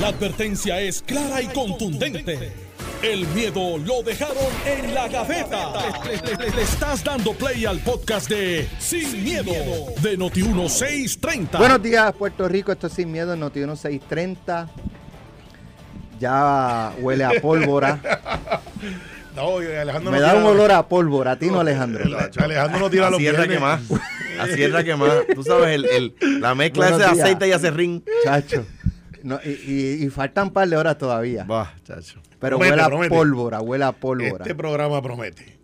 La advertencia es clara y contundente. El miedo lo dejaron en la gaveta. Le, le- le estás dando play al podcast de Sin, miedo, de Noti1630. Buenos días, Puerto Rico. Esto es Sin Miedo en Noti 630. Ya huele a pólvora. No, oye, Alejandro Me no da tira- un olor a pólvora. A ti no, Alejandro. Alejandro no tira los Así es la que más. Así es la que más. Tú sabes, el, el- la mezcla ese de aceite y acerrín. Chacho. No, y, y- y faltan un par de horas todavía. Bah, chacho. Pero Promete, huele a promete. pólvora, huele a pólvora. Este programa promete.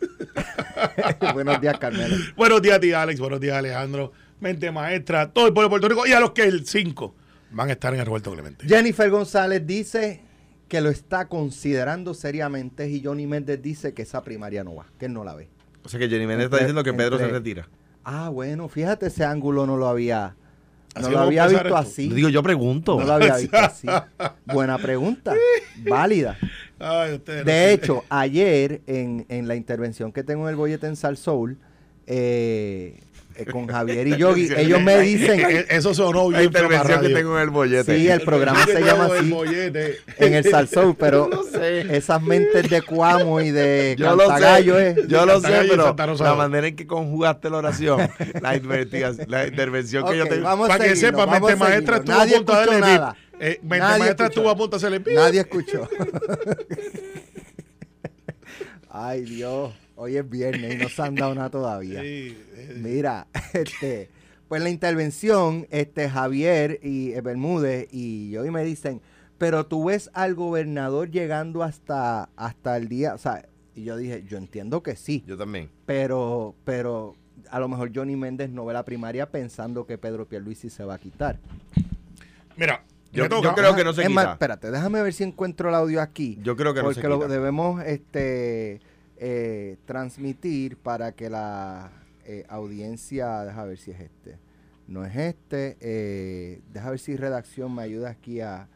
Buenos días, Carmelo. Buenos días a ti, Alex. Buenos días, Alejandro. Mente maestra, todo el pueblo de Puerto Rico y a los que el 5 van a estar en el Roberto Clemente. Jennifer González dice que lo está considerando seriamente y Johnny Méndez dice que esa primaria no va, que él no la ve. O sea que Jenny Méndez está diciendo que Pedro se retira. Ah, bueno, fíjate, ese ángulo no lo había, no lo había visto esto. así. Digo, yo pregunto. No lo había visto así. Buena pregunta, válida. Ay, De no- hecho, ayer en, en la intervención que tengo en el bollete en Sal Soul, eh, eh, con Javier y Yogi, ellos me dicen, Eh, Eso sonó La bien para intervención que tengo en el bollete. sí, el programa se llama tengo el así en el Sal Soul, pero esas mentes de Cuamo y de Yo lo Cantagallo es... yo lo sé, y pero la manera en que conjugaste la oración, la, la intervención que yo Ok, te... vamos a Para que sepa, vamos mente a maestra estuvo a punto de. Eh, mente Nadie maestra estuvo a punto de hacerle bip. Nadie escuchó. Ay, Dios. Hoy es viernes y no se han dado nada todavía. Sí, eh, Mira, este, pues la intervención, este, Javier y eh, Bermúdez y hoy me dicen, pero tú ves al gobernador llegando hasta, hasta el día, o sea, y yo dije, yo entiendo que sí, Yo también. pero, pero a lo mejor Johnny Méndez no ve la primaria pensando que Pedro Pierluisi se va a quitar. Mira, Yo- yo creo que no se es más, quita. espérate, déjame ver si encuentro el audio aquí. Yo creo que no se porque lo quita. debemos este eh, transmitir para que la eh, audiencia, deja ver si es este, no es este, eh, deja ver si redacción me ayuda aquí a,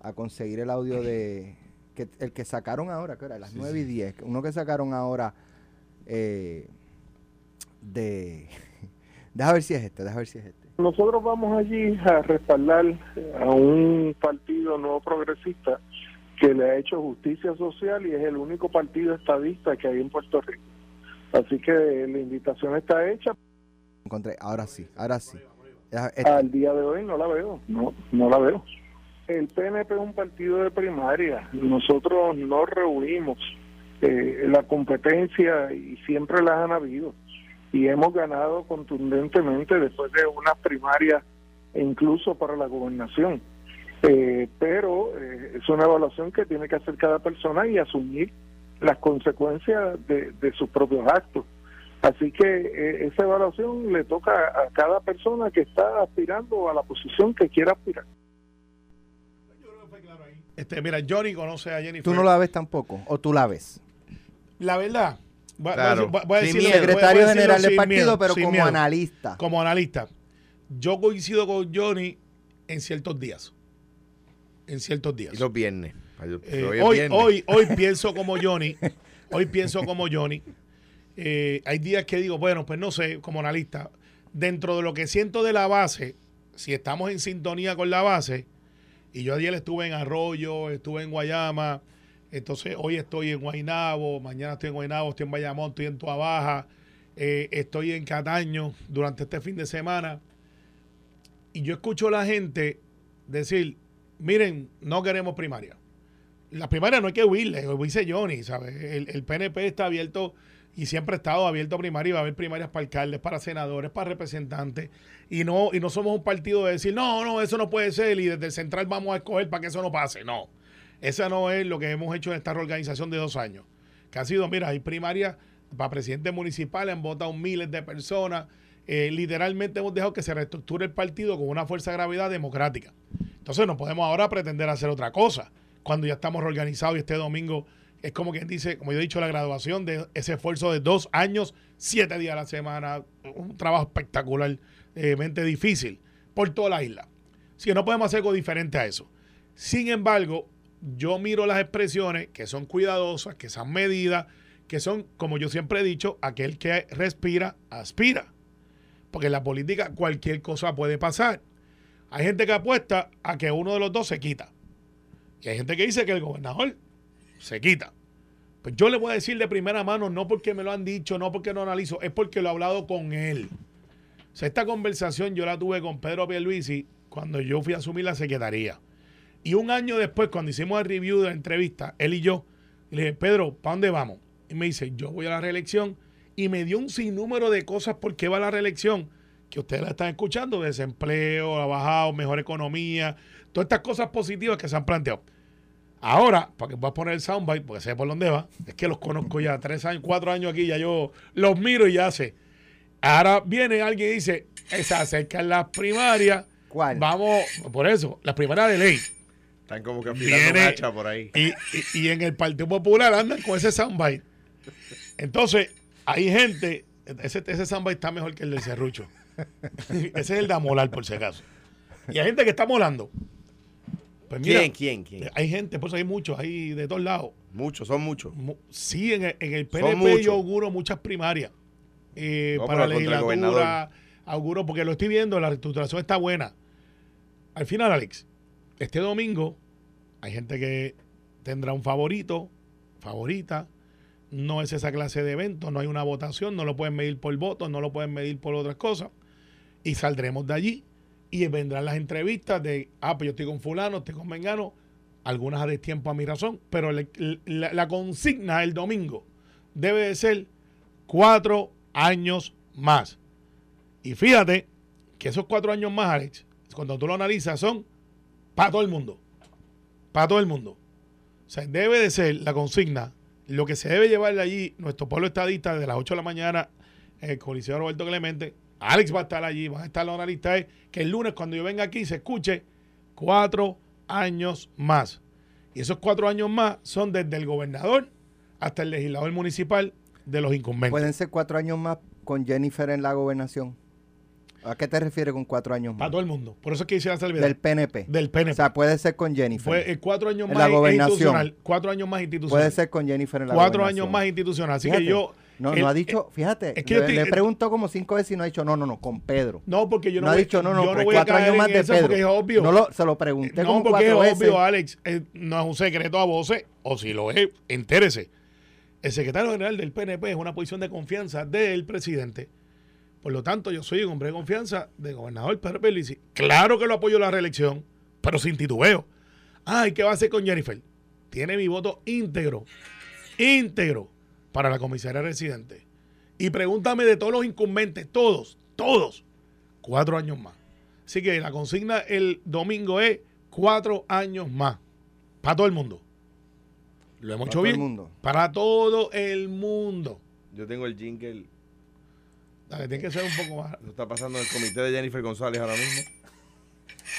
a conseguir el audio de que el que sacaron ahora, que era las 9 y 10, uno que sacaron ahora eh, de, deja ver si es este, deja ver si es este. Nosotros vamos allí a respaldar a un partido nuevo progresista que le ha hecho justicia social y es el único partido estadista que hay en Puerto Rico. Así que la invitación está hecha. Encontré, ahora sí, ahora sí. Al día de hoy no la veo, no, no la veo. El PNP es un partido de primaria. Nosotros no reunimos eh, la competencia y siempre las han habido. Y hemos ganado contundentemente después de unas primarias e incluso para la gobernación. Eh, pero eh, es una evaluación que tiene que hacer cada persona y asumir las consecuencias de, de sus propios actos. Así que eh, esa evaluación le toca a cada persona que está aspirando a la posición que quiera aspirar. Este, mira, Johnny conoce a Jennifer. ¿Tú no la ves tampoco? ¿O tú la ves? La verdad, voy, a- Claro. voy a- voy a Sin decirlo- miedo. voy a- voy a Secretario general del partido, miedo, pero como miedo. analista. Como analista. Yo coincido con Johnny en ciertos días. En ciertos días. Y los viernes. Eh, hoy es hoy, viernes. hoy, hoy pienso como Johnny. Hoy pienso como Johnny. Eh, hay días que digo, bueno, pues no sé, como analista, dentro de lo que siento de la base, si estamos en sintonía con la base, y yo ayer estuve en Arroyo, estuve en Guayama, entonces hoy estoy en Guaynabo, mañana estoy en Guaynabo, estoy en Bayamón, estoy en Tua Baja, eh, estoy en Cataño durante este fin de semana, y yo escucho a la gente decir, miren, no queremos primaria. La primaria no hay que huirle, lo dice Johnny, ¿sabes? El, el PNP está abierto y siempre ha estado abierto a primaria y va a haber primarias para alcaldes, para senadores, para representantes. Y no, y no somos un partido de decir, no, no, eso no puede ser y desde el central vamos a escoger para que eso no pase. No, esa no es lo que hemos hecho en esta reorganización de dos años. Que ha sido, mira, hay primarias para presidentes municipales, han votado miles de personas. Eh, literalmente hemos dejado que se reestructure el partido con una fuerza de gravedad democrática. Entonces no podemos ahora pretender hacer otra cosa cuando ya estamos reorganizados y este domingo es como quien dice, como yo he dicho, la graduación de ese esfuerzo de dos años, siete días a la semana, un trabajo espectacular, eh, difícil, por toda la isla. Que no podemos hacer algo diferente a eso. Sin embargo, yo miro las expresiones que son cuidadosas, que son medidas, que son, como yo siempre he dicho, aquel que respira, aspira. Porque en la política cualquier cosa puede pasar. Hay gente que apuesta a que uno de los dos se quita. Y hay gente que dice que el gobernador se quita. Pues yo le voy a decir de primera mano, no porque me lo han dicho, no porque lo analizo, es porque lo he hablado con él. Esta conversación yo la tuve con Pedro Pierluisi cuando yo fui a asumir la secretaría. Y un año después, cuando hicimos el review de la entrevista, él y yo, le dije, Pedro, ¿para dónde vamos? Y me dice, yo voy a la reelección. Y me dio un sinnúmero de cosas por qué va a la reelección, que ustedes la están escuchando, desempleo, ha bajado, mejor economía, todas estas cosas positivas que se han planteado. Ahora, para que voy a poner el soundbite, porque sé por dónde va, es que los conozco ya tres años, cuatro años aquí, ya yo los miro y ya sé. Ahora viene alguien y dice, se acercan las primarias. ¿Cuál? Vamos, por eso, las primarias de ley. Están como que afilando hacha por ahí. Y, y- y en el Partido Popular andan con ese soundbite. Entonces, hay gente, ese, ese soundbite está mejor que el del Cerrucho. ese es el de amolar, por si acaso. Y hay gente que está molando. Pues mira, ¿Quién, quién, quién? Hay gente, por eso hay muchos, hay de todos lados. Muchos, son muchos. Mu- Sí, en el, en el PNP yo auguro muchas primarias eh, No, para legislatura. Auguro, porque lo estoy viendo, la reestructuración está buena. Al final, Alex, este domingo hay gente que tendrá un favorito, favorita. No es esa clase de evento, no hay una votación, no lo pueden medir por votos, no lo pueden medir por otras cosas. Y saldremos de allí y vendrán las entrevistas de, ah, pues yo estoy con fulano, estoy con Mengano, algunas a destiempo a mi razón, pero la, la consigna el domingo debe de ser cuatro años más. Y fíjate que esos cuatro años más, Alex, cuando tú lo analizas, son para todo el mundo. Para todo el mundo. O sea, debe de ser la consigna, lo que se debe llevar de allí, nuestro pueblo estadista, desde las 8 de la mañana, en el Coliseo Roberto Clemente. Alex va a estar allí, van a estar los analistas, que el lunes cuando yo venga aquí se escuche cuatro años más. Y esos cuatro años más son desde el gobernador hasta el legislador municipal de los incumbentes. Pueden ser cuatro años más con Jennifer en la gobernación. ¿A qué te refieres con cuatro años Para más? todo el mundo. Por eso es que hice la salvedad. Del PNP. Del PNP. O sea, puede ser con Jennifer. Fue eh, cuatro años En más la gobernación. institucional. Cuatro años más institucional. Puede ser con Jennifer en la Cuatro gobernación. años más institucional. Así Fíjate, que yo. No, el- no ha dicho, fíjate, es que le, preguntado como cinco veces y no ha dicho, no, no, no, con Pedro. No, porque yo no, no ha voy, dicho, no, no, yo pero voy a cuatro caer años más de Pedro. porque es obvio. No lo, se lo pregunté No, como porque es veces. obvio, Alex. eh, no es un secreto a voces, o si lo es, entérese. El secretario general del PNP es una posición de confianza del presidente. Por lo tanto, yo soy un hombre de confianza del gobernador Pedro Pierluisi. Claro que lo apoyo en la reelección, pero sin titubeo. Ay, ¿qué va a hacer con Jennifer? Tiene mi voto íntegro, íntegro para la comisaria residente. Y pregúntame de todos los incumbentes, todos, todos, cuatro años más. Así que la consigna el domingo es cuatro años más. Para todo el mundo. Lo hemos Para hecho todo el bien. mundo. Para todo el mundo. Yo tengo el jingle. Dale, tiene que ser un poco más. Eso está pasando en el comité de Jennifer González ahora mismo.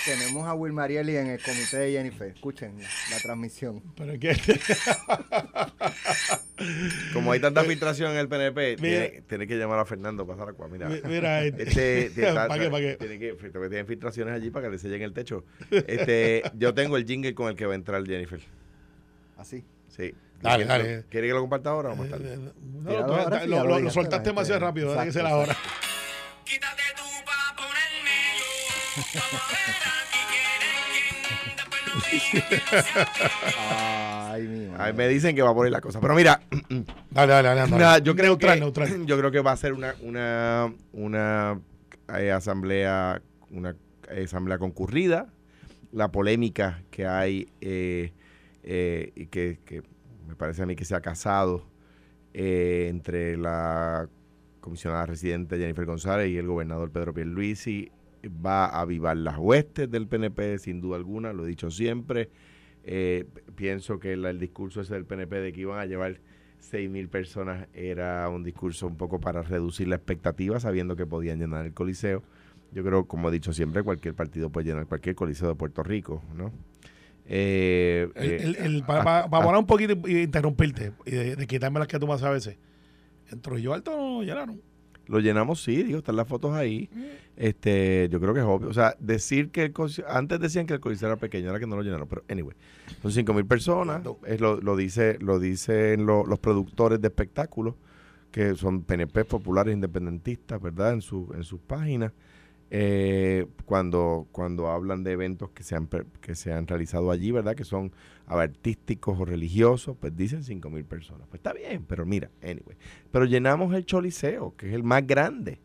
Tenemos a Will Marieli en el comité de Jennifer. Escuchen la, transmisión. Pero es que Como hay tanta filtración en el PNP, Mira. tiene, tiene que llamar a Fernando para Pasaracua. Mira, Mira, este, te- está- ¿Para qué? ¿Para qué? Tiene que, tienen filtraciones allí para que le sellen el techo. Este, yo tengo el jingle con el que va a entrar Jennifer. Así. Sí. Dale, dale. pienso- ¿Quiere que lo comparta ahora o más Eh, tarde? No, Tíralo lo- ahora, soltaste la demasiado rápido, dale que sea ahora. exacto. Quítate tú pa' ponerme yo. Se Ay, mi madre. Ay, me dicen que va a poner la cosa. Pero mira, Dale, dale, dale. Nada, yo creo neutral, que neutral. yo creo que va a ser una una una eh, asamblea una eh, asamblea concurrida la polémica que hay eh, eh, y que, que me parece a mí que se ha casado eh, entre la comisionada residente Jennifer González y el gobernador Pedro Pierluisi va a avivar las huestes del PNP sin duda alguna lo he dicho siempre Eh, pienso que la- el discurso ese del PNP de que iban a llevar 6 mil personas era un discurso un poco para reducir la expectativa, sabiendo que podían llenar el coliseo. Yo creo, como he dicho siempre, cualquier partido puede llenar cualquier coliseo de Puerto Rico, ¿no? Eh, El- eh, el- el- para, ah, para- ah, para parar un poquito y interrumpirte y de, de quitarme las que tú más a veces. En Trujillo Alto no llenaron. Lo llenamos, sí, digo, están las fotos ahí. Mm. Este, yo creo que es obvio. O sea, decir que el antes decían que el coliseo era pequeño, ahora que no lo llenaron, pero anyway, son 5 mil personas. Es lo, lo dice, lo dicen lo- los productores de espectáculos, que son PNP populares independentistas, ¿verdad? En su, en sus páginas. Eh, cuando, cuando hablan de eventos que se, han, per- que se han realizado allí, ¿verdad? Que son artísticos o religiosos, pues dicen 5 mil personas. Pues está bien, pero mira, anyway. Pero llenamos el Choliseo, que es el más grande.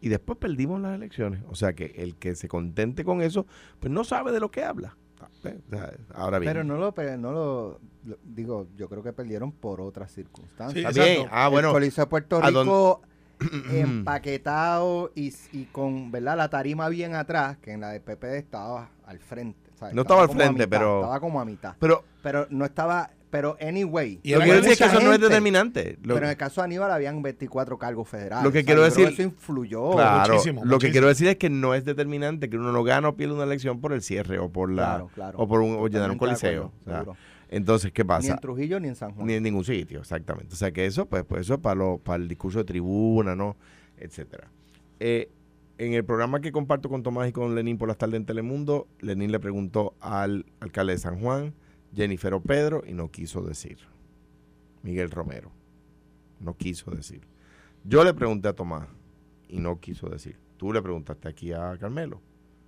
Y después perdimos las elecciones. O sea que el que se contente con eso, pues no sabe de lo que habla. O sea, Ahora bien. Pero no lo, no lo, lo- digo, yo creo que perdieron por otras circunstancias. Sí, bien. Ah, bueno. El Coliseo de Puerto ¿a dónde- Rico empaquetado y, y con verdad la tarima bien atrás, que en la de PP estaba al frente. No estaba al frente, mitad, pero- Estaba como a mitad. Pero Pero no estaba. Pero anyway. Y lo que quiero decir es que eso no es determinante. Lo- pero en el caso de Aníbal habían 24 cargos federales. Lo que O sea, quiero decir- Eso influyó. Claro, muchísimo, lo que quiero decir es que no es determinante que uno no gana o pierde una elección por el cierre o por la Claro, claro. o por un, o llenar un coliseo. Entonces, ¿qué Ni pasa? en Trujillo ni en San Juan. Ni en ningún sitio, exactamente. O sea que eso, pues, pues eso es para, lo, para el discurso de tribuna, ¿no? Etcétera. Eh, en el programa que comparto con Tomás y con Lenín por las tardes en Telemundo, Lenín le preguntó al alcalde de San Juan, Jennifer o Pedro, y no quiso decir. Miguel Romero. No quiso decir. Yo le pregunté a Tomás y no quiso decir. Tú le preguntaste aquí a Carmelo.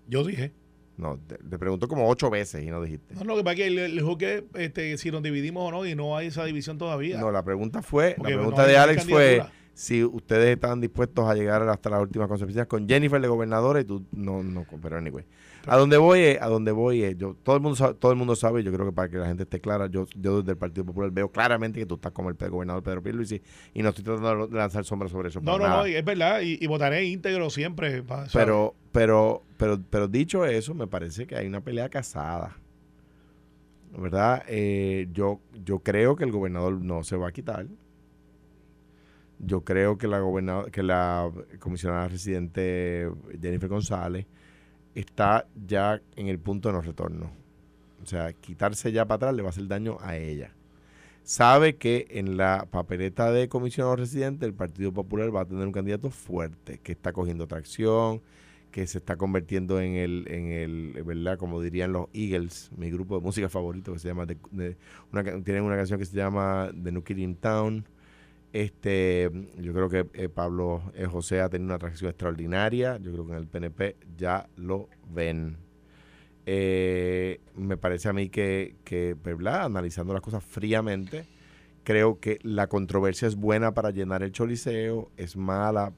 Yo dije. No, te, te preguntó como ocho veces y no dijiste. No, lo que pasa es que le, dijo que este, si nos dividimos o no, y no hay esa división todavía. No, la pregunta fue, Porque la no pregunta de no Alex fue si ustedes estaban dispuestos a llegar hasta las últimas consecuencias con Jennifer de gobernadora y tú no, no, pero anyway. A donde voy es, a donde voy es, yo, todo el mundo sabe, todo el mundo sabe, yo creo que para que la gente esté clara, yo, yo desde el Partido Popular veo claramente que tú estás como el gobernador Pedro Pierluisi y no estoy tratando de lanzar sombras sobre eso. No, no, nada. no, es verdad, y, y votaré íntegro siempre. Pero, pero, pero, pero dicho eso, me parece que hay una pelea casada. ¿Verdad? Eh, yo, yo creo que el gobernador no se va a quitar. Yo creo que la gobernador, que la comisionada residente Jennifer González está ya en el punto de no retorno. O sea, quitarse ya para atrás le va a hacer daño a ella. Sabe que en la papeleta de comisionado residente el Partido Popular va a tener un candidato fuerte, que está cogiendo tracción, que se está convirtiendo en el, en el, ¿verdad? Como dirían los Eagles, mi grupo de música favorito, que se llama, una, tienen una canción que se llama The in Town. Este, yo creo que eh, Pablo eh, José ha tenido una atracción extraordinaria. Yo creo que en el PNP ya lo ven. Eh, me parece a mí que, que, ¿verdad? Analizando las cosas fríamente, creo que la controversia es buena para llenar el choliseo, es mala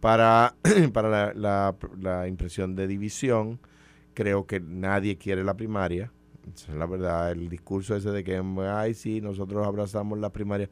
para, para la, impresión de división. Creo que nadie quiere la primaria. Es la verdad, el discurso ese de que, ay, sí, nosotros abrazamos la primaria.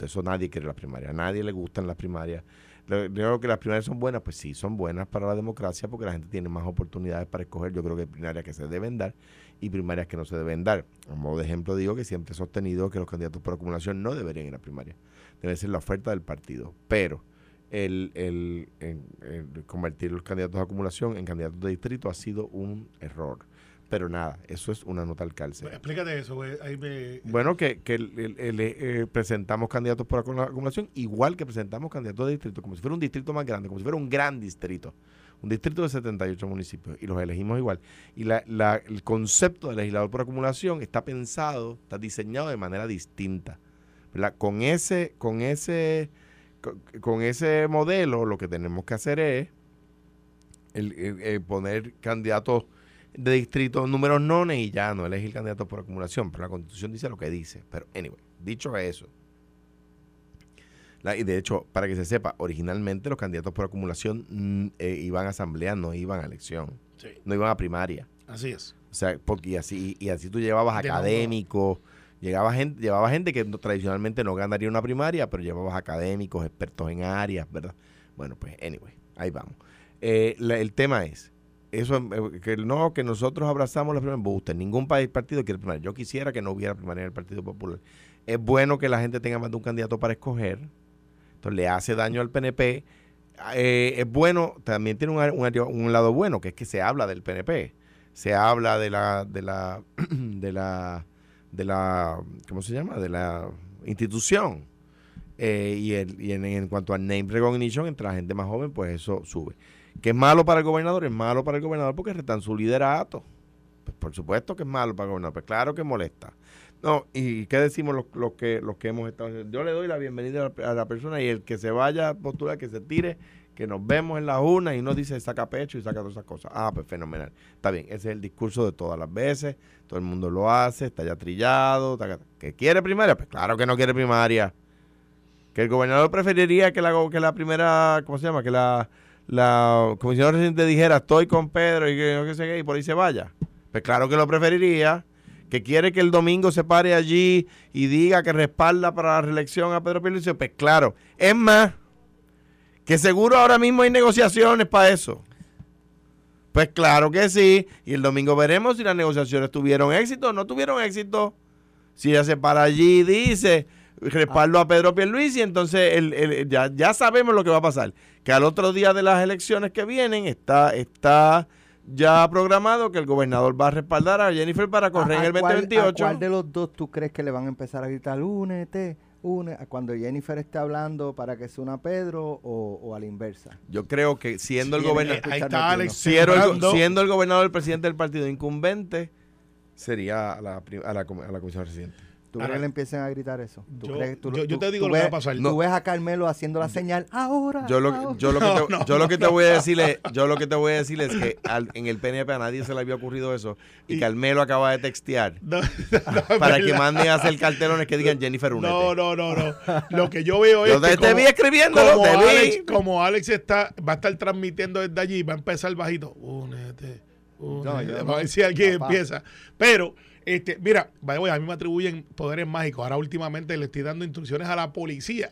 Eso nadie quiere la primaria. A nadie le gustan las primarias. Yo creo que las primarias son buenas, pues sí, son buenas para la democracia porque la gente tiene más oportunidades para escoger. Yo creo que hay primarias que se deben dar y primarias que no se deben dar. A modo de ejemplo, digo que siempre he sostenido que los candidatos por acumulación no deberían ir a primaria. Debe ser la oferta del partido. Pero el, el- en- el convertir los candidatos de acumulación en candidatos de distrito ha sido un error. Pero nada, eso es una nota al calce. Explícate eso, güey. Ahí me- Bueno, que, que el- el- el- eh, presentamos candidatos por acumula- acumulación, igual que presentamos candidatos de distrito, como si fuera un distrito más grande, como si fuera un gran distrito. Un distrito de 78 municipios, y los elegimos igual. Y la, la- el concepto de legislador por acumulación está pensado, está diseñado de manera distinta. ¿verdad? Con ese, con ese, con, con ese modelo, lo que tenemos que hacer es el poner candidatos de distrito números nones y ya no elegir candidatos por acumulación, pero la constitución dice lo que dice. Pero, anyway, dicho eso, la- y de hecho, para que se sepa, originalmente los candidatos por acumulación mm, eh, iban a asamblea, no iban a elección, Sí, no iban a primaria. así es. O sea, porque y así, y así tú llevabas académicos, llegaba gente, llevaba gente que no- tradicionalmente no ganaría una primaria, pero llevabas académicos, expertos en áreas, ¿verdad? Bueno, pues, anyway, ahí vamos. Eh, la- el tema es, eso eh, que no, que nosotros abrazamos la primaria, usted, ningún país partido quiere primaria. Yo quisiera que no hubiera primaria en el Partido Popular. Es bueno que la gente tenga más de un candidato para escoger, entonces le hace daño al PNP. Eh, es bueno, también tiene un, un lado bueno, que es que se habla del PNP se habla de la de la de la de la ¿cómo se llama? de la institución Eh, y, el, y en, en cuanto al name recognition entre la gente más joven pues eso sube que es malo para el gobernador es malo para el gobernador porque retan su liderato pues por supuesto que es malo para el gobernador pues claro que molesta no y qué decimos los, los que los que hemos estado yo le doy la bienvenida a la, persona y el que se vaya a postular que se tire que nos vemos en la urna y uno dice saca pecho y saca todas esas cosas. Ah, pues fenomenal. Está bien, ese es el discurso de todas las veces, todo el mundo lo hace, está ya trillado. ¿Que quiere primaria? Pues claro que no quiere primaria. Que el gobernador preferiría que la, que la primera, ¿cómo se llama? Que la, la comisión residente dijera estoy con Pedro y que que qué, y por ahí se vaya. Pues claro que lo preferiría. Que quiere que el domingo se pare allí y diga que respalda para la reelección a Pedro Pierluisi. Pues claro. Es más, que seguro ahora mismo hay negociaciones para eso. Pues claro que sí. Y el domingo veremos si las negociaciones tuvieron éxito o no tuvieron éxito. Si ella se para allí y dice respaldo a Pedro Pierluisi, entonces el- el- ya, ya sabemos lo que va a pasar. Que al otro día de las elecciones que vienen está, está ya programado que el gobernador va a respaldar a Jennifer para correr en ¿A- el a cuál- 2028. ¿A cuál de los dos tú crees que le van a empezar a gritar, únete, únete, cuando Jennifer esté hablando para que se una Pedro o, o a la inversa? Yo creo que siendo el gobernador... Ahí está Alex. Siendo el, sembrando. siendo el gobernador el presidente del partido incumbente, sería a la, a la, com- a la comisión residente. ¿Tú crees que le empiecen a gritar eso? ¿Tú yo- crees- tú- yo- yo tú- te digo tú lo que va a ves- pasar. Tú No. ves a Carmelo haciendo la señal ahora. Yo lo, ahora". yo lo que te, No, no, yo lo que te voy a decir es, yo lo que te voy a decir es que al- en el PNP a nadie se le había ocurrido eso y, Y- Carmelo acaba de textear No, no, para que manden a hacer cartelones que digan Jennifer Unete. No, no, no, no. Lo que yo veo es Yo te, que te como- vi escribiéndolo, como te vi. Alex, como Alex está, va a estar transmitiendo desde allí, va a empezar bajito. Únete, únete. No, no. a ver si alguien Papá. empieza. Pero, este, mira, way, a mí me atribuyen poderes mágicos. Ahora últimamente le estoy dando instrucciones a la policía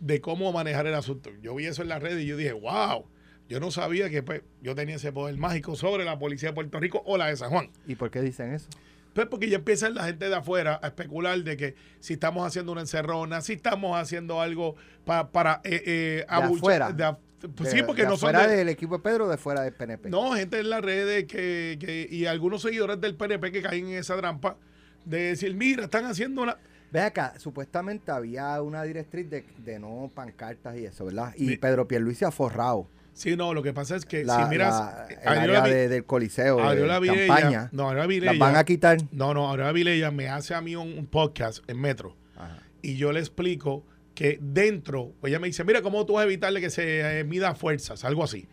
de cómo manejar el asunto. Yo vi eso en las redes y yo dije, wow. Yo no sabía que pues, yo tenía ese poder mágico sobre la policía de Puerto Rico o la de San Juan. ¿Y por qué dicen eso? Pues porque ya empiezan la gente de afuera a especular de que si estamos haciendo una encerrona, si estamos haciendo algo pa- para eh, eh, abucha- afuera. de af- pues De- sí, porque de no son fuera de- del equipo de Pedro o de fuera del PNP. no, gente en las redes que, que- y algunos seguidores del PNP que caen en esa trampa de decir, mira, están haciendo una... Ve acá, supuestamente había una directriz de, de no pancartas y eso, ¿verdad? Y Mi- Pedro Pierluisi ha forrado Sí, no, lo que pasa es que la, si miras... la- el área de- del coliseo de Vilella- campaña. no, ¿Las Vilella- van a quitar? No, no, Adriana Vilella me hace a mí un, un podcast en Metro. Ajá. y yo le explico que dentro, pues ella me dice, mira, ¿cómo tú vas a evitarle que se eh, mida fuerzas? Algo así.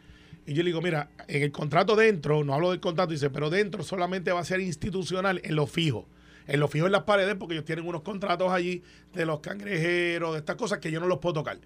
Y yo le digo, mira, en el contrato dentro, no hablo del contrato, dice, pero dentro solamente va a ser institucional en lo fijo. En lo fijo en las paredes, porque ellos tienen unos contratos allí de los cangrejeros, de estas cosas que yo no los puedo tocar.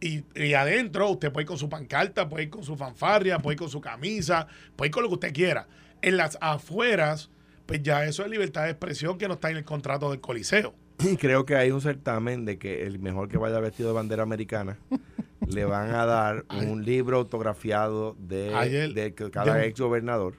Y, y adentro usted puede ir con su pancarta, puede ir con su fanfarria, puede ir con su camisa, puede ir con lo que usted quiera. En las afueras, pues ya eso es libertad de expresión que no está en el contrato del Coliseo. Y creo que hay un certamen de que el mejor que vaya vestido de bandera americana le van a dar un libro autografiado de, Ayer- de cada ex gobernador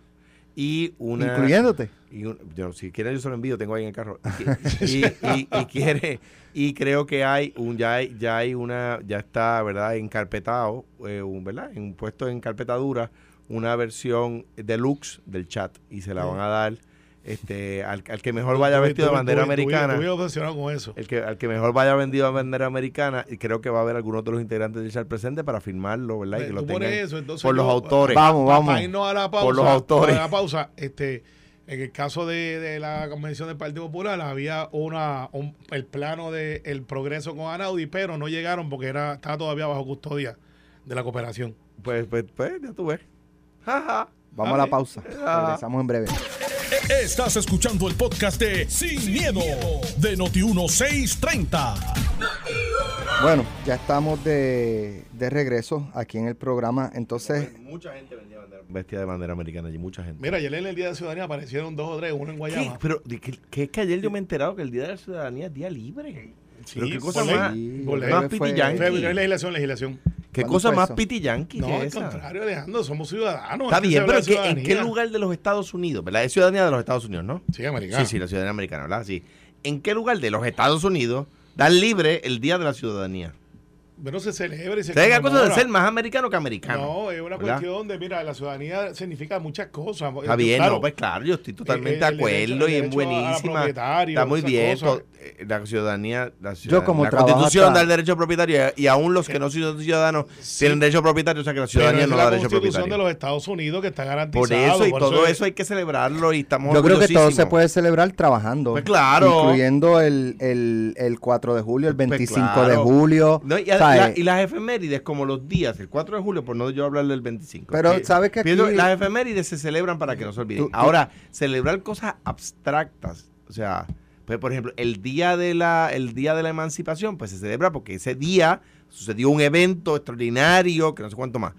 y una Incluyéndote. y un- yo, si quieren yo se lo envío tengo ahí en el carro. Y, y- y quiere y creo que hay un ya hay ya hay una ya está verdad encarpetado eh, un, verdad en puesto en carpetadura una versión deluxe del chat y se la van a dar este al, al que mejor vaya vestido de bandera americana tú, obsesionado con eso. el que, al que mejor vaya vendido a bandera americana, y creo que va a haber algunos de los integrantes del chat presente para firmarlo, ¿verdad? Y que Tú lo tengan eso, entonces por los autores. Vamos, Para vamos. irnos a la pausa. Por los autores. a la pausa, este, en el caso de, de la convención del Partido Popular, había una un- el plano de el progreso con Anaudi, pero no llegaron porque era estaba todavía bajo custodia de la cooperación. Pues, pues, pues, ya tú ves. Vamos a la pausa. Ah. Regresamos en breve. Estás escuchando el podcast de Sin, miedo, de Noti1630. Bueno, ya estamos de, de regreso aquí en el programa. Entonces, Mucha gente vendía bandera, vestida de bandera americana allí, mucha gente. Mira, ayer en el Día de Ciudadanía aparecieron dos o tres, uno en ¿Qué? Guayama. Pero, ¿de qué, qué es que ayer yo me he enterado que el Día de la Ciudadanía es día libre? Sí, Pero qué cosa más, Sí, más que. Fue- fue legislación, legislación. ¿Qué ¿Cuándo cosa más eso? pitiyanqui No, que al esa? contrario, Alejandro, somos ciudadanos. Está hay que bien, pero celebrar ¿en qué, en qué ciudadanía. lugar de los Estados Unidos, verdad? Es ciudadanía de los Estados Unidos, ¿no? Sí, americano. Sí, sí, la ciudadanía americana, ¿verdad? Sí. ¿En qué lugar de los Estados Unidos dan libre el Día de la Ciudadanía? Pero se celebra y se O sea, hay cosa de ser más americano que americano. No, es una ¿verdad? cuestión de, mira, la ciudadanía significa muchas cosas. Está bien, Claro, no, pues claro, yo estoy totalmente el de acuerdo y es buenísima. propietario, Está muy bien. cosas. to- eh, La ciudadanía, la, Yo como la constitución da el derecho propietario y, y aún los que no son ciudadanos Sí. tienen derecho propietario, o sea que la ciudadanía es no la da derecho constitución de propietario. los Estados Unidos que está Por garantizado. eso y por todo es- eso hay que celebrarlo y estamos yo creo que todo se puede celebrar trabajando. Pues claro. Incluyendo el, el, el 4 de julio, el 25 de claro. julio. No, y sea, la- y las efemérides, como los días, el 4 de julio, por no yo hablar del 25. Pero, ¿sabes que pienso Las efemérides se celebran para que no se olviden. Tú- tú- Ahora, celebrar cosas abstractas, o sea, pues, por ejemplo, el día de la el día de la emancipación, pues se celebra porque ese día sucedió un evento extraordinario, que no sé cuánto más.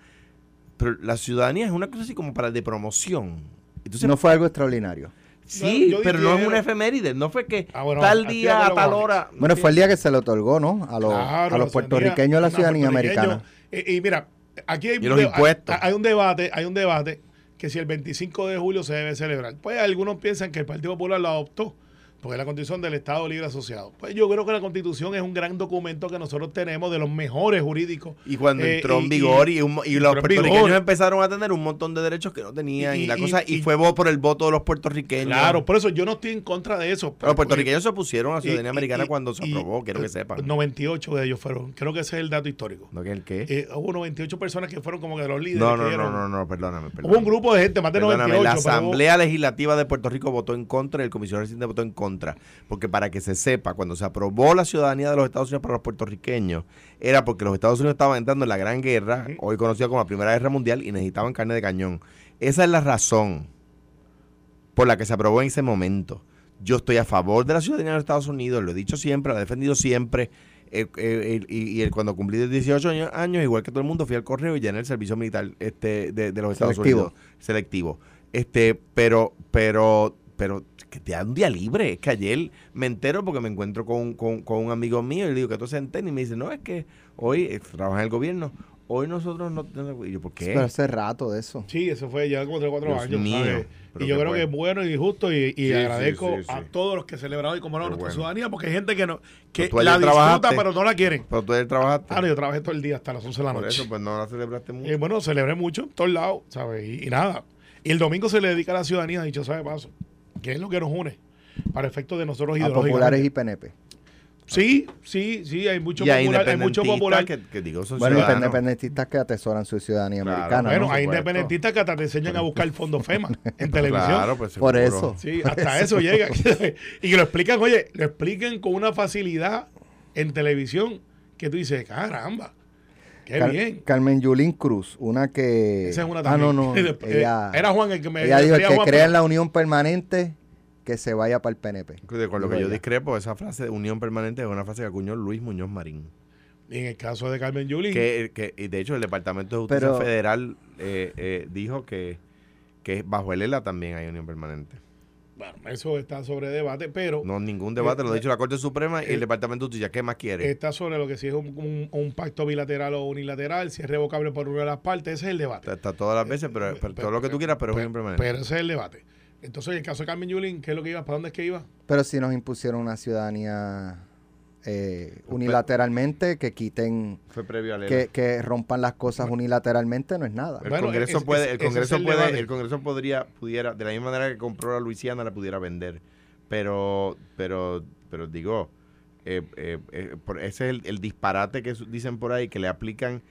Pero la ciudadanía es una cosa así como para de promoción. Entonces, no fue algo extraordinario. Sí, yo pero no es una efeméride, no fue que Ah, bueno, tal de día a tal hora. Bueno, fue el día que se le otorgó, ¿no? A los, Claro, a los la puertorriqueños la ciudadanía- americana. puertorriqueños. Y, y mira, aquí hay, Y los de- impuestos. hay- hay un debate, hay un debate que si el 25 de julio se debe celebrar. Pues algunos piensan que el Partido Popular lo adoptó porque es la constitución del Estado Libre Asociado. Pues yo creo que la constitución es un gran documento que nosotros tenemos de los mejores jurídicos. Y cuando Eh, entró en vigor y, un mo- y los puertorriqueños vigor. empezaron a tener un montón de derechos que no tenían y, Y- la cosa y, fue por el voto de los puertorriqueños. Claro, por eso yo no estoy en contra de eso. Pero los puertorriqueños se opusieron a la ciudadanía americana cuando se aprobó, quiero que sepan. 98 de ellos fueron. Creo que ese es el dato histórico. ¿No que el qué? Eh, hubo 98 personas que fueron como que los líderes. no, no, no, no, no, perdóname, perdóname. Hubo un grupo de gente, más de Perdóname, 98. la Asamblea Legislativa de Puerto Rico votó en contra y el comisionado residente votó en contra. Porque para que se sepa, cuando se aprobó la ciudadanía de los Estados Unidos para los puertorriqueños, era porque los Estados Unidos estaban entrando en la Gran Guerra, hoy conocida como la Primera Guerra Mundial, y necesitaban carne de cañón. Esa es la razón por la que se aprobó en ese momento. Yo estoy a favor de la ciudadanía de los Estados Unidos, lo he dicho siempre, lo he defendido siempre. eh, eh, y, cuando cumplí 18 años, años, igual que todo el mundo, fui al correo y llené el servicio militar este, de, de los Estados Selectivo. Unidos. Selectivo. Este, pero, pero, pero que te da un día libre. Es que ayer me entero porque me encuentro con, con, con un amigo mío y le digo que tú se entera y me dice, no, es que hoy eh, trabaja en el gobierno. Hoy nosotros no tenemos. Y yo, ¿por qué? Pero hace rato de eso. Sí, eso fue ya como 3 o 4 Dios años. mío, ¿sabes? Y yo creo que es bueno. y justo y, y Sí, sí, agradezco sí, sí. a todos los que celebraron y como Qué nuestra bueno. ciudadanía, porque hay gente que no que Pero tú ayer la disfruta trabajaste. pero no la quieren. Pero tú ayer trabajaste. Ah, no, yo trabajé todo el día hasta las 11 de la Por noche. eso, pues no la celebraste mucho. Y bueno, celebré mucho en todos lados, ¿sabes? Y, y nada. Y el domingo se le dedica a la ciudadanía, dicho sea de paso, que es lo que nos une para efectos de nosotros A populares y PNP. Sí, sí, sí, hay mucho y a popular, hay mucho popular. que, que digo, son Bueno, ciudadanos. independentistas que atesoran su ciudadanía Claro. americana. bueno, ¿no? hay independentistas que hasta te enseñan a buscar el fondo FEMA en televisión. Claro, pues Por eso. Sí, hasta eso llega. y que lo explican, oye, lo explican con una facilidad en televisión que tú dices, caramba, qué Car- bien. Carmen Yulín Cruz, una que... Esa es una ah, también. no, no. Eh, ella, Era Juan el que me ella dijo que Juan, crea pero- en la unión permanente, que se vaya para el PNP. De- Con lo que yo discrepo, esa frase de unión permanente es una frase que acuñó Luis Muñoz Marín. Y en el caso de Carmen Yulín, Que, que- y de hecho, el Departamento de Justicia Pero- Federal eh, eh, dijo que, que bajo el ELA también hay unión permanente. Bueno, eso está sobre debate, pero No, ningún debate, lo ha Eh, dicho la Corte Suprema y eh, el Departamento de Justicia. ¿Qué más quiere? está sobre lo que si es un, un- un pacto bilateral o unilateral, si es revocable por una de las partes, ese es el debate. Está, está todas las veces, pero, pero todo lo que tú quieras, pero es. Pero ese es el debate. Entonces, en el caso de Carmen Yulín, ¿qué es lo que iba? ¿Para dónde es que iba? Pero si nos impusieron una ciudadanía eh, unilateralmente, que quiten, Fue previo que, que rompan las cosas unilateralmente, no es nada. El Bueno, Congreso es- puede, es- el Congreso es el puede, debate. el Congreso podría, pudiera, de la misma manera que compró la Luisiana, la pudiera vender. Pero, pero, pero digo, eh, eh, eh, por- ese es el, el disparate que dicen por ahí, que le aplican.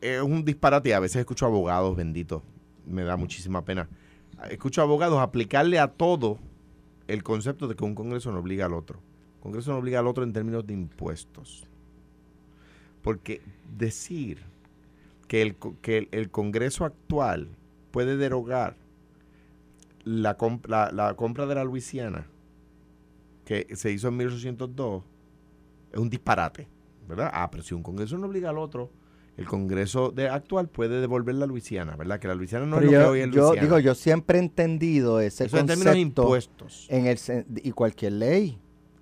Es un disparate y a veces escucho abogados benditos. Me da muchísima pena. Escucho abogados aplicarle a todo el concepto de que un Congreso no obliga al otro. Congreso no obliga al otro en términos de impuestos. Porque decir que el, que el, el Congreso actual puede derogar la, comp- la, la compra de la Luisiana que se hizo en 1802 es un disparate, ¿verdad? Ah, pero si un Congreso no obliga al otro, el Congreso de actual puede devolver la Luisiana, ¿verdad? Que la Luisiana no Pero es lo que yo, hoy es yo Luisiana. digo, yo siempre he entendido ese Eso en términos de concepto impuestos. en el y cualquier ley.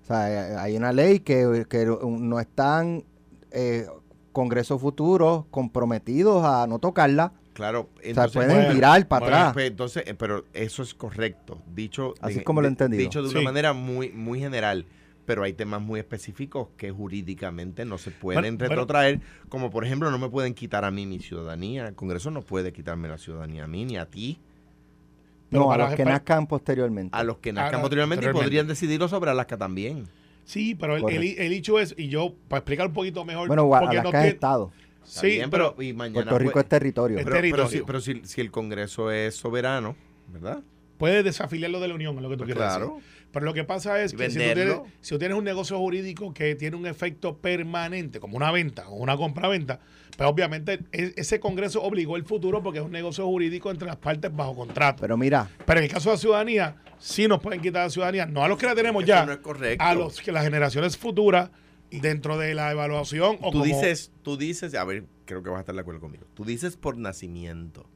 O sea, hay una ley que, que no están eh, congresos futuros comprometidos a no tocarla. Claro, o sea, entonces, pueden bueno, virar para bueno, atrás. Pues, entonces, eh, pero eso es correcto. Dicho, Así de- es como lo he entendido. Dicho de una Sí. manera muy, muy general. Pero hay temas muy específicos que jurídicamente no se pueden Bueno, bueno. retrotraer. Como por ejemplo, no me pueden quitar a mí mi ciudadanía. El Congreso no puede quitarme la ciudadanía a mí ni a ti. Pero no, a los que para- nazcan posteriormente. A los que nazcan posteriormente y podrían decidirlo sobre Alaska también. Sí, pero el, el, el hecho es, y yo, para explicar un poquito mejor, bueno, Alaska no es tiene- estado. Está Sí, bien, pero, y mañana Puerto Rico es territorio. Es pero, pero territorio. si, pero si, si el Congreso es soberano, ¿verdad? Puedes desafiliarlo de la unión, es lo que tú Pues quieres claro. decir. Pero lo que pasa es que si tú, tienes, si tú tienes un negocio jurídico que tiene un efecto permanente, como una venta o una compra-venta, pues obviamente e- ese Congreso obligó el futuro porque es un negocio jurídico entre las partes bajo contrato. Pero mira, Pero en el caso de la ciudadanía, sí nos pueden quitar la ciudadanía, no a los que la tenemos ya, no es correcto. a los que las generaciones futuras dentro de la evaluación o Tú como- dices, tú dices, a ver, creo que vas a estar de acuerdo conmigo. Tú dices por nacimiento,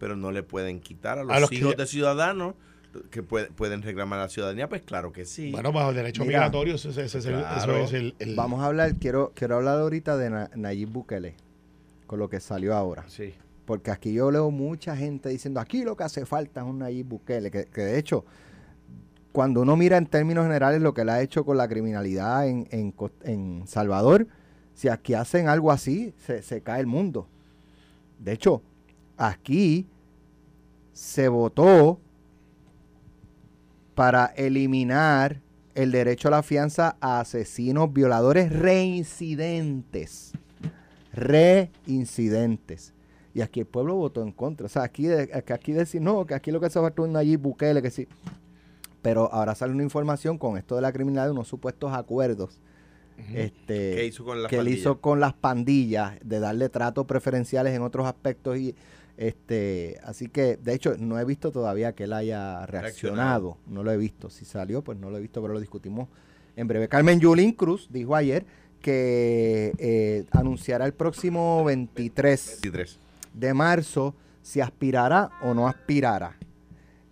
pero no le pueden quitar a los, A hijos de ciudadanos que puede- pueden reclamar la ciudadanía, pues claro que sí. bueno, bajo el derecho Mira, migratorio, ese, ese- ese es el- eso es el, el- vamos a hablar, quiero, quiero hablar ahorita de Na- Nayib Bukele, con lo que salió ahora. sí. Porque aquí yo leo mucha gente diciendo, aquí lo que hace falta es un Nayib Bukele, que, que de hecho, cuando uno mira en términos generales lo que le ha hecho con la criminalidad en, en en Salvador, si aquí hacen algo así, se, se cae el mundo. De hecho, aquí se votó para eliminar el derecho a la fianza a asesinos, violadores reincidentes. Reincidentes. Y aquí el pueblo votó en contra. O sea, aquí, que aquí decir, no, que aquí lo que se faltó es Nayib Bukele, que sí. Pero ahora sale una información con esto de la criminalidad, de unos supuestos acuerdos este, ¿Qué hizo con la que él hizo con las pandillas, de darle tratos preferenciales en otros aspectos. y este Así que, de hecho, no he visto todavía que él haya reaccionado. No lo he visto. Si salió, pues no lo he visto, pero lo discutimos en breve. Carmen Yulín Cruz dijo ayer que eh, anunciará el próximo 23 23. de marzo si aspirará o no aspirará.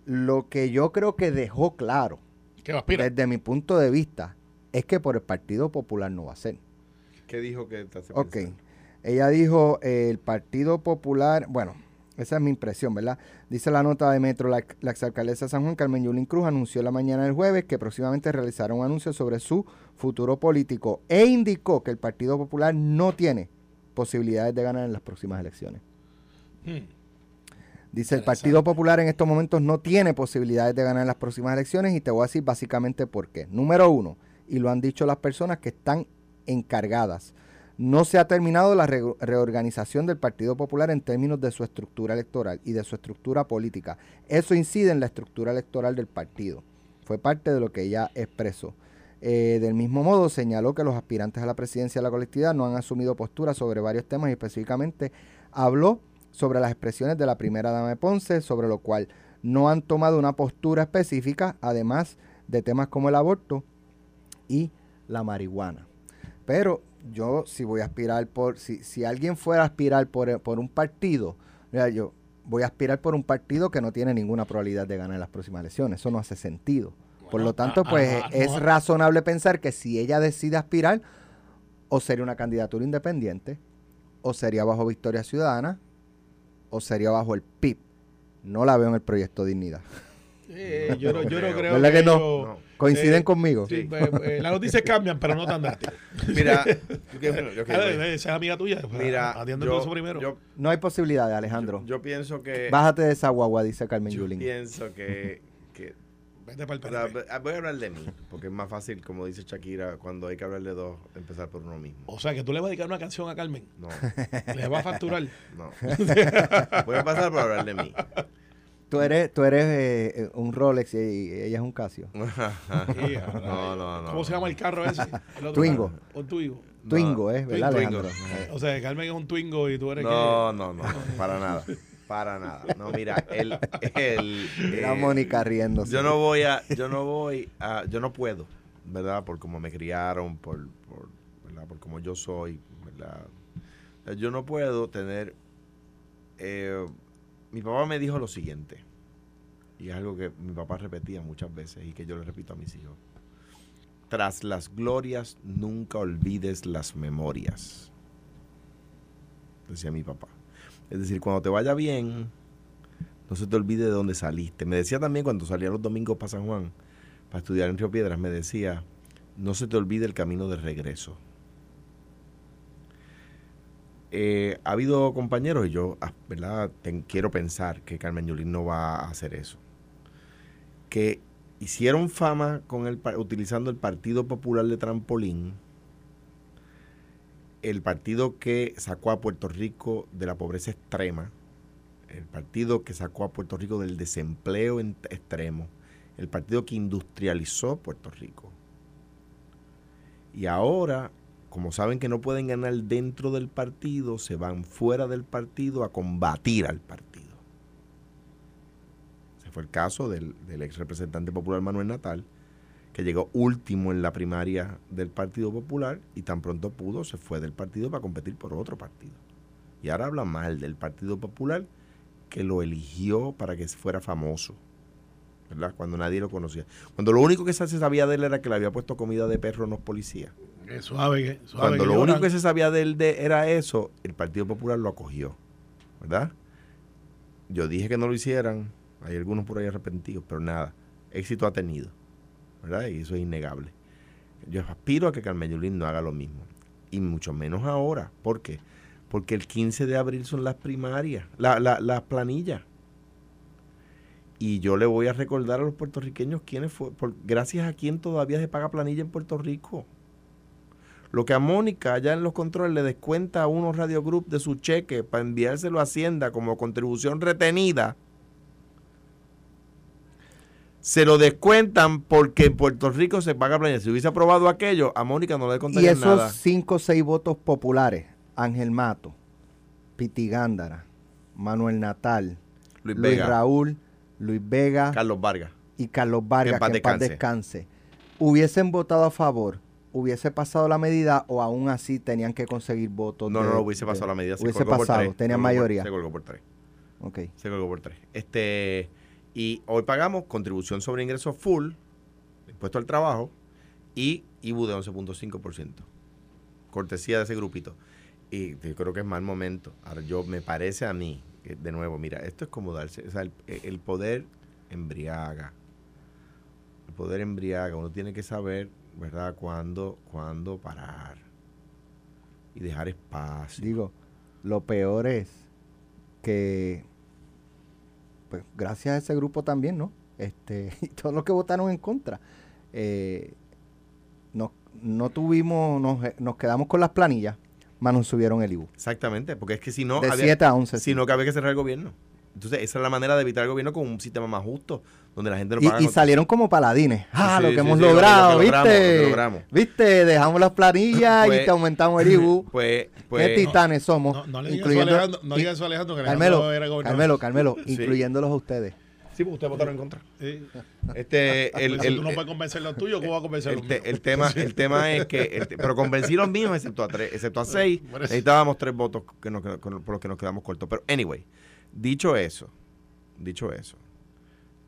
Lo que yo creo que dejó claro, aspira. desde mi punto de vista, es que por el Partido Popular no va a ser. ¿Qué dijo que te hace Ok. pensar? Ella dijo, eh, el Partido Popular, bueno, esa es mi impresión, ¿verdad? Dice la nota de Metro, la, la exalcaldesa de San Juan, Carmen Yulín Cruz, anunció la mañana del jueves que próximamente realizará un anuncio sobre su futuro político e indicó que el Partido Popular no tiene posibilidades de ganar en las próximas elecciones. Hmm. Dice, el. Partido Popular en estos momentos no tiene posibilidades de ganar en las próximas elecciones y te voy a decir básicamente por qué. Número uno, y lo han dicho las personas que están encargadas, no se ha terminado la re- reorganización del Partido Popular en términos de su estructura electoral y de su estructura política. Eso incide en la estructura electoral del partido. Fue parte de lo que ella expresó. Eh, del mismo modo, señaló que los aspirantes a la presidencia de la colectividad no han asumido posturas sobre varios temas y específicamente habló sobre las expresiones de la primera dama de Ponce, sobre lo cual no han tomado una postura específica, además de temas como el aborto y la marihuana. Pero yo si voy a aspirar por, si, si alguien fuera a aspirar por, por un partido, mira, yo voy a aspirar por un partido que no tiene ninguna probabilidad de ganar en las próximas elecciones. Eso no hace sentido. por lo tanto, a- pues a- es a- razonable pensar que si ella decide aspirar, o sería una candidatura independiente, o sería bajo Victoria Ciudadana, o sería bajo el PIB. No la veo en el proyecto Dignidad. Eh, yo, no, yo no creo. ¿Verdad que no? ellos- No. ¿Coinciden Eh, conmigo? Sí, pues, eh, las noticias cambian, pero no tan drásticas. Mira, yo que- yo que- Esa es amiga tuya. pues, mira, atiende yo, eso primero. yo, No hay posibilidades, Alejandro. yo pienso que Bájate de esa guagua, dice Carmen yo Yulín. pienso que, que Vete para el PNP. voy a hablar de mí, porque es más fácil, como dice Shakira, cuando hay que hablar de dos, empezar por uno mismo. O sea, que tú le vas a dedicar una canción a Carmen. No, Le vas a facturar. no. Voy a pasar por hablar de mí. Tú eres, tú eres eh, eh, un Rolex y, y ella es un Casio. Sí, No, no, no. ¿Cómo se llama el carro ese? El otro Twingo. carro. Un Twingo. No. Twingo, ¿eh? ¿Verdad, Twingo. Alejandro? Eh, O sea, Carmen es un Twingo y tú eres No, no, no, para nada. Para nada. No, mira, el. el Mira eh, Mónica riéndose. Yo no voy a. Yo no voy a. Yo no puedo, ¿verdad? Por cómo me criaron, por. por ¿verdad? Por cómo yo soy, ¿verdad? O sea, Yo no puedo tener. eh, mi papá me dijo lo siguiente. Y es algo que mi papá repetía muchas veces y que yo le repito a mis hijos. Tras las glorias, nunca olvides las memorias. Decía mi papá. Es decir, cuando te vaya bien, no se te olvide de dónde saliste. Me decía también cuando salía los domingos para San Juan, para estudiar en Río Piedras, me decía, no se te olvide el camino de regreso. Eh, ha habido compañeros, y yo, ah, ¿verdad? Ten- quiero pensar que Carmen Yulín no va a hacer eso, que hicieron fama con el, utilizando el Partido Popular de Trampolín, el partido que sacó a Puerto Rico de la pobreza extrema, el partido que sacó a Puerto Rico del desempleo en- extremo, el partido que industrializó Puerto Rico. Y ahora, como saben que no pueden ganar dentro del partido, se van fuera del partido a combatir al partido. Ese fue el caso del, del ex representante popular Manuel Natal, que llegó último en la primaria del Partido Popular y tan pronto pudo se fue del partido para competir por otro partido. Y ahora habla mal del Partido Popular que lo eligió para que fuera famoso. ¿Verdad? Cuando nadie lo conocía. Cuando lo único que se sabía de él era que le había puesto comida de perro a unos policías. Que suave, suave. Cuando que lo lloran. único que se sabía de él de- era eso, el Partido Popular lo acogió. ¿Verdad? Yo dije que no lo hicieran. Hay algunos por ahí arrepentidos, pero nada. Éxito ha tenido. ¿Verdad? Y eso es innegable. Yo aspiro a que Carmen Yulín no haga lo mismo. Y mucho menos ahora. ¿Por qué? Porque el 15 de abril son las primarias, la- la- las planillas. Y yo le voy a recordar a los puertorriqueños quiénes fue, por- gracias a quién todavía se paga planilla en Puerto Rico. Lo que a Mónica allá en los controles le descuenta a unos Radio Group de su cheque para enviárselo a Hacienda como contribución retenida, se lo descuentan porque en Puerto Rico se paga planilla. Si hubiese aprobado aquello, a Mónica no le Y descontarían esos nada. cinco o seis votos populares, Ángel Mato, Piti Gándara, Manuel Natal, Luis Luis Vega, Raúl, Luis Vega Carlos Vargas. y Carlos Vargas, en paz que en paz descanse, hubiesen votado a favor, hubiese pasado la medida o aún así tenían que conseguir votos. No, de- no, no, hubiese de- pasado la medida. Se Hubiese colgó por pasado, tres. tenían por- mayoría. Se colgó por tres. Ok. Se colgó por tres. Este, y hoy pagamos contribución sobre ingresos full, impuesto al trabajo, y IBU de 11.5%. Cortesía de ese grupito. Y yo creo que es mal momento. Ahora, yo me parece a mí, de nuevo, mira, esto es como darse, o sea, el, el poder embriaga. El poder embriaga. Uno tiene que saber, ¿verdad?, cuándo, cuándo parar. Y dejar espacio. Digo, lo peor es que, pues, gracias a ese grupo también, ¿no? Este, y todos los que votaron en contra, eh, no, no tuvimos, nos, nos quedamos con las planillas, más nos subieron el IBU. Exactamente, porque es que si no, de había- 7 a 11. sino que había que cerrar el gobierno. Entonces, esa es la manera de evitar el gobierno con un sistema más justo, donde la gente no paga. Y, salieron como paladines. Ah, Sí, lo que sí, hemos sí, lo logrado, lo que logramos, lo que ¿viste? logramos. ¿Viste? Dejamos las planillas Pues- y te aumentamos el IBU. Pues, Qué pues, titanes somos. No, no le digas eso a incluyendo- Alejandro, no le digas eso a Alejandro, que Carmelo, era gobernador. Carmelo, Carmelo, Sí. incluyéndolos a ustedes. sí, porque ustedes votaron en contra. Sí. Este, el, Pues si el- tú no puedes convencer los tuyos, ¿cómo vas a convencer el los míos? el tema, el tema es que, el te- pero convencí los míos excepto a tres, excepto a seis, necesitábamos tres votos que nos, qued- con- por los que nos quedamos cortos. Pero anyway, dicho eso, dicho eso,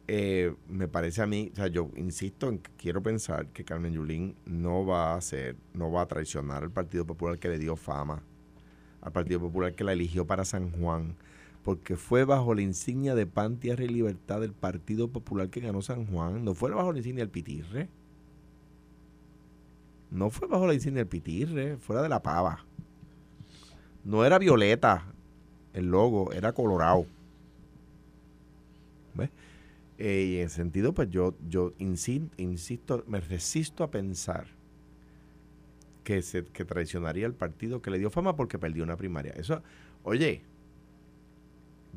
eh, me parece a mí, o sea, yo insisto en que quiero pensar que Carmen Yulín no va a hacer, no va a traicionar al Partido Popular que le dio fama, al Partido Popular que la eligió para San Juan, porque fue bajo la insignia de pan, tierra y libertad del Partido Popular que ganó San Juan, no fue bajo la insignia del Pitirre. No fue bajo la insignia del Pitirre, fuera de la pava. No era violeta el logo, era colorado. ¿Ves? Eh, y en ese sentido, pues yo, yo insi- insisto, me resisto a pensar que se que traicionaría el partido que le dio fama porque perdió una primaria. Eso, oye,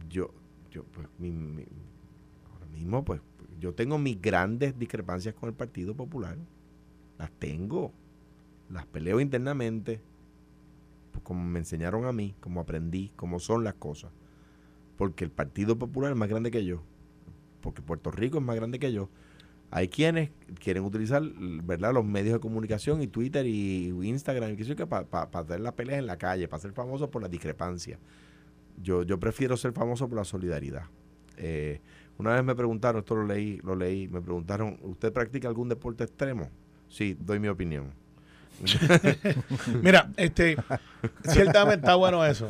yo, yo pues, mi- ahora mismo, pues, yo tengo mis grandes discrepancias con el Partido Popular. Las tengo. Las peleo internamente. Pues, como me enseñaron a mí, como aprendí, como son las cosas. Porque el Partido Popular es más grande que yo. Porque Puerto Rico es más grande que yo. Hay quienes quieren utilizar ¿verdad? los medios de comunicación y Twitter y Instagram y qué sé para hacer las peleas en la calle, para ser famoso por las discrepancias. Yo, yo prefiero ser famoso por la solidaridad. Eh, una vez me preguntaron, esto lo leí, lo leí, me preguntaron, ¿usted practica algún deporte extremo? Sí, doy mi opinión. Mira, este, ciertamente está bueno eso.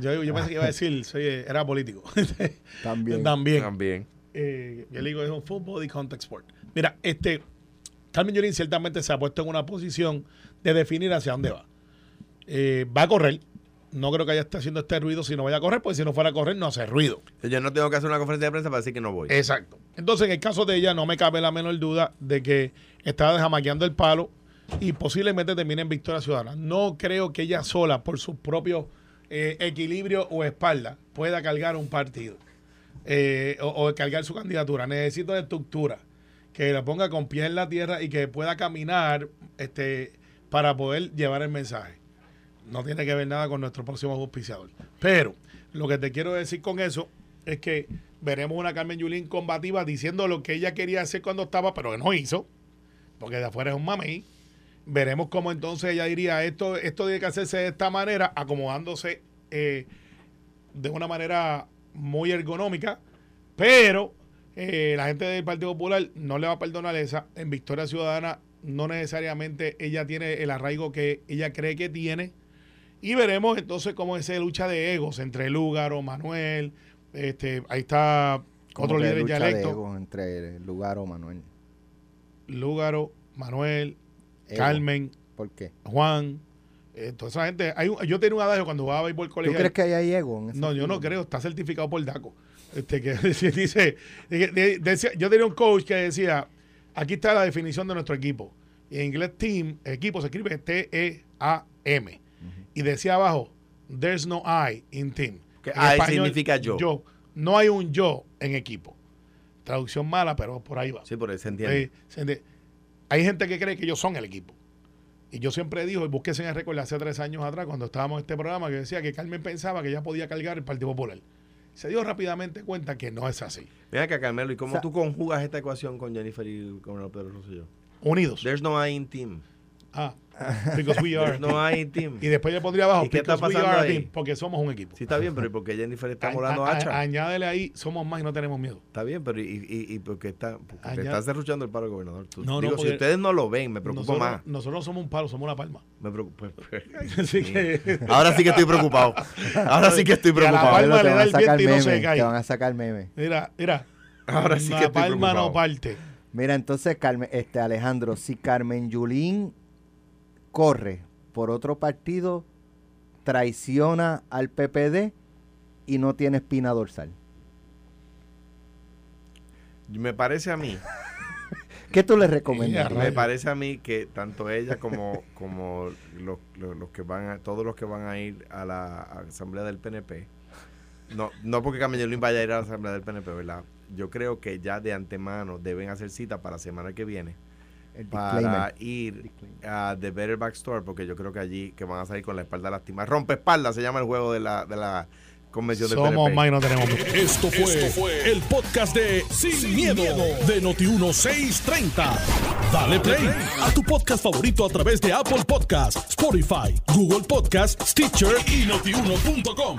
Yo, yo pensé que iba a decir, soy, era político. También. También. También. Eh, yo le digo, es un fútbol y contact sport. Mira, este, Carmen Yulín ciertamente se ha puesto en una posición de definir hacia dónde va. Eh, va a correr. No creo que haya está haciendo este ruido si no vaya a correr, porque si no fuera a correr no hace ruido. Yo no tengo que hacer una conferencia de prensa para decir que no voy. Exacto. Entonces, en el caso de ella, no me cabe la menor duda de que está jamaqueando el palo y posiblemente termine en victoria ciudadana. No creo que ella sola, por sus propios eh, equilibrio o espalda pueda cargar un partido eh, o, cargar su candidatura. Necesito de estructura, que la ponga con pie en la tierra y que pueda caminar este, para poder llevar el mensaje. No tiene que ver nada con nuestro próximo auspiciador. Pero lo que te quiero decir con eso es que veremos una Carmen Yulín combativa diciendo lo que ella quería hacer cuando estaba, pero que no hizo, porque de afuera es un mamey. Veremos cómo entonces ella diría, esto, esto tiene que hacerse de esta manera, acomodándose eh, de una manera muy ergonómica, pero eh, la gente del Partido Popular no le va a perdonar esa. En Victoria Ciudadana no necesariamente ella tiene el arraigo que ella cree que tiene. Y veremos entonces cómo es esa lucha de egos entre Lúgaro, Manuel, este, ahí está otro líder lucha ya de egos entre Lugar o Manuel. Lúgaro, Manuel, Ego. Carmen, ¿Por qué? Juan, eh, toda esa gente. Hay un- yo tenía un adagio cuando jugaba béisbol ¿Tú colegial. crees que ahí hay ego? en ese No, yo no creo, está certificado por DACO. Este, que dice, de- de- decía- yo tenía un coach que decía, aquí está la definición de nuestro equipo. Y en inglés team, equipo se escribe T-E-A-M. Y decía abajo, there's no I in team. Que En I español, significa yo. No hay un yo en equipo. Traducción mala, pero por ahí va. Sí, por eso se entiende. Eh, se entiende. Hay gente que cree que ellos son el equipo. Y yo siempre digo, y búsquese en el récord hace tres años atrás, cuando estábamos en este programa, que decía que Carmen pensaba que ella podía cargar el Partido Popular. Se dio rápidamente cuenta que no es así. Mira acá, Carmelo, ¿y cómo O sea- tú conjugas esta ecuación con Jennifer y con Pedro Rosselló? Unidos. There's no I in team. Ah, because we are. No in team. Y después le pondría abajo, ¿Y qué está we pasando are a ahí? team, porque somos un equipo. Sí, está bien, pero ¿y por qué Jennifer está volando a- hacha? añádele ahí, somos más y no tenemos miedo. Está bien, pero ¿y, y, y por qué está, porque Añade- está cerruchando el paro al gobernador? Tú- No, no, digo, porque si ustedes no lo ven, me preocupa Nosotros, más. nosotros somos un palo, somos una palma. Me preocupa. Así que. Ahora sí que estoy preocupado. Ahora sí que estoy Y a la preocupado. palma te le van da a el sacar viento y no se cae. Te van a sacar memes. Mira, mira. Ahora sí la que estoy palma no preocupado. parte. Mira, entonces, Carmen, este Alejandro, si Carmen Yulín corre por otro partido, traiciona al PPD y no tiene espina dorsal. Me parece a mí, ¿Qué tú le Ya, recomendarías? me parece a mí que tanto ella como, como los, los- los que van a, todos los que van a ir a la asamblea del PNP, no, no porque Camillolín vaya a ir a la asamblea del PNP, ¿verdad? Yo creo que ya de antemano deben hacer cita para la semana que viene para ir a The Better Backstore, porque yo creo que allí que van a salir con la espalda lastimada. Rompe espalda se llama el juego de la, de la convención Somos PNP. más y no tenemos miedo. Esto fue, el podcast de Sin, miedo, de Noti1630. Dale play a tu podcast favorito a través de Apple Podcasts, Spotify, Google Podcasts, Stitcher y notiuno.com.